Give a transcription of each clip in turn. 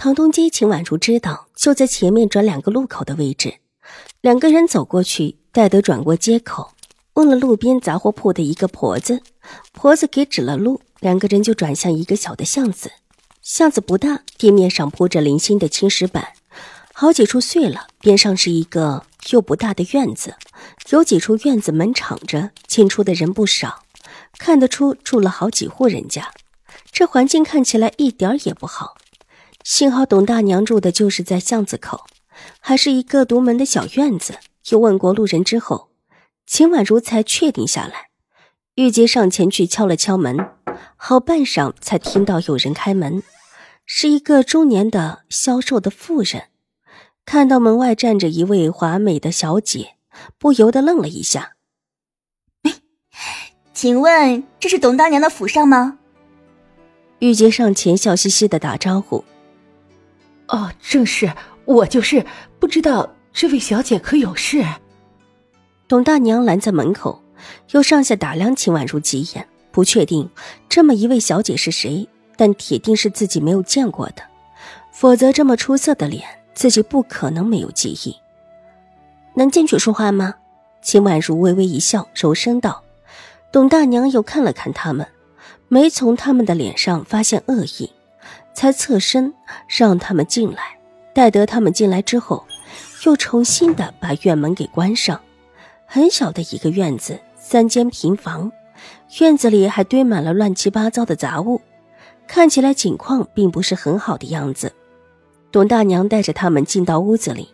唐东基、秦婉如知道就在前面转两个路口的位置，两个人走过去，戴德转过街口，问了路边杂货铺的一个婆子，婆子给指了路，两个人就转向一个小的巷子。巷子不大，地面上铺着零星的青石板，好几处碎了。边上是一个又不大的院子，有几处院子门敞着，进出的人不少，看得出住了好几户人家。这环境看起来一点也不好。幸好董大娘住的就是在巷子口，还是一个独门的小院子。又问过路人之后，秦婉如才确定下来。玉洁上前去敲了敲门，好半晌才听到有人开门，是一个中年的消瘦的妇人。看到门外站着一位华美的小姐，不由得愣了一下。请问这是董大娘的府上吗？玉洁上前笑嘻嘻的打招呼。哦，正是我，就是不知道这位小姐可有事。董大娘拦在门口，又上下打量秦婉如几眼，不确定这么一位小姐是谁，但铁定是自己没有见过的，否则这么出色的脸，自己不可能没有记忆。能进去说话吗？秦婉如微微一笑，柔声道。董大娘又看了看他们，没从他们的脸上发现恶意。才侧身让他们进来，待得他们进来之后，又重新的把院门给关上。很小的一个院子，三间平房，院子里还堆满了乱七八糟的杂物，看起来景况并不是很好的样子。董大娘带着他们进到屋子里，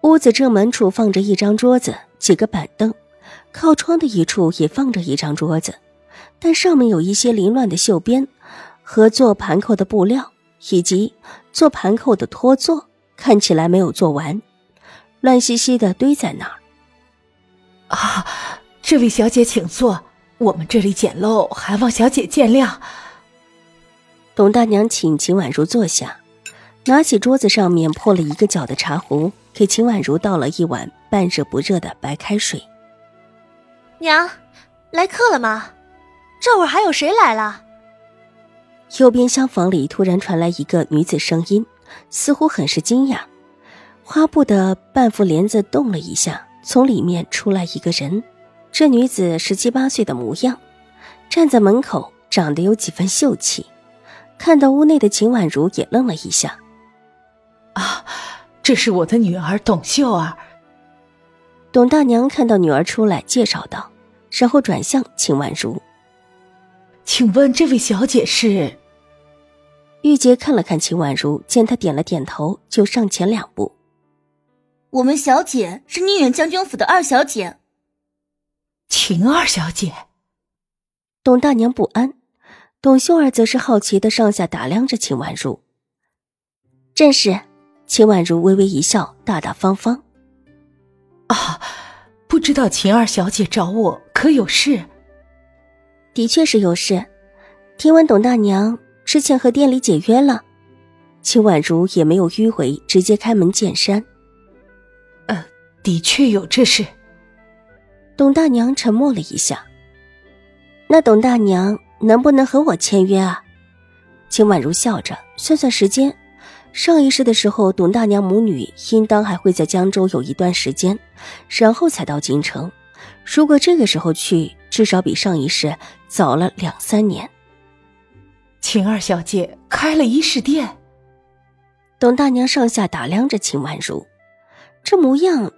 屋子正门处放着一张桌子，几个板凳，靠窗的一处也放着一张桌子，但上面有一些凌乱的绣边。和做盘扣的布料，以及做盘扣的托座，看起来没有做完，乱兮兮的堆在那儿。啊，这位小姐请坐，我们这里简陋，还望小姐见谅。董大娘请秦婉如坐下，拿起桌子上面破了一个角的茶壶，给秦婉如倒了一碗半热不热的白开水。娘，来客了吗？这会儿还有谁来了？右边厢房里突然传来一个女子声音，似乎很是惊讶。花布的半幅帘子动了一下，从里面出来一个人。这女子十七八岁的模样，站在门口，长得有几分秀气。看到屋内的秦婉如，也愣了一下。啊，这是我的女儿董秀儿。董大娘看到女儿出来，介绍道，然后转向秦婉如：“请问这位小姐是？”玉洁看了看秦婉如，见她点了点头，就上前两步。我们小姐是宁远将军府的二小姐，秦二小姐。董大娘不安，董秀儿则是好奇的上下打量着秦婉如。正是，秦婉如微微一笑，大大方方。啊，不知道秦二小姐找我可有事？的确是有事，听闻董大娘。之前和店里解约了，秦婉如也没有迂回，直接开门见山。呃，的确有这事。董大娘沉默了一下，那董大娘能不能和我签约啊？秦婉如笑着算算时间，上一世的时候，董大娘母女应当还会在江州有一段时间，然后才到京城。如果这个时候去，至少比上一世早了两三年。秦二小姐开了衣饰店。董大娘上下打量着秦婉如，这模样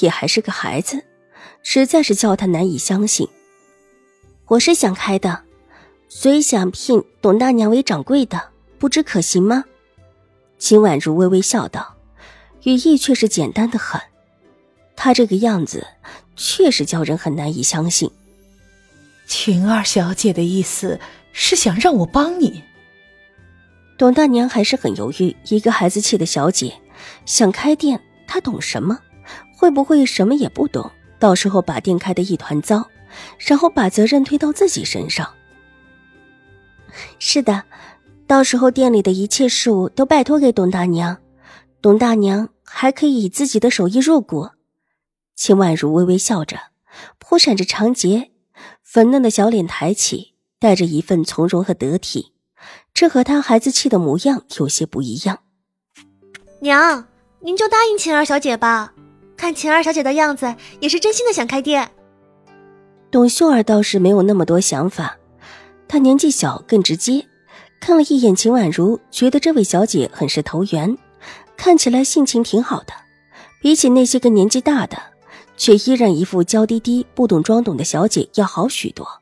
也还是个孩子，实在是叫她难以相信。我是想开的，所以想聘董大娘为掌柜的，不知可行吗？秦婉如微微笑道，语意却是简单的很。她这个样子，确实叫人很难以相信。秦二小姐的意思。是想让我帮你？董大娘还是很犹豫。一个孩子气的小姐想开店，她懂什么？会不会什么也不懂？到时候把店开得一团糟，然后把责任推到自己身上。是的，到时候店里的一切事务都拜托给董大娘，董大娘还可以以自己的手艺入股。秦婉如微微笑着，扑闪着长睫，粉嫩的小脸抬起，带着一份从容和得体，这和她孩子气的模样有些不一样。娘，您就答应晴儿小姐吧。看晴儿小姐的样子，也是真心的想开店。董秀儿倒是没有那么多想法，她年纪小，更直接。看了一眼秦婉如，觉得这位小姐很是投缘，看起来性情挺好的。比起那些个年纪大的，却依然一副娇滴滴、不懂装懂的小姐要好许多。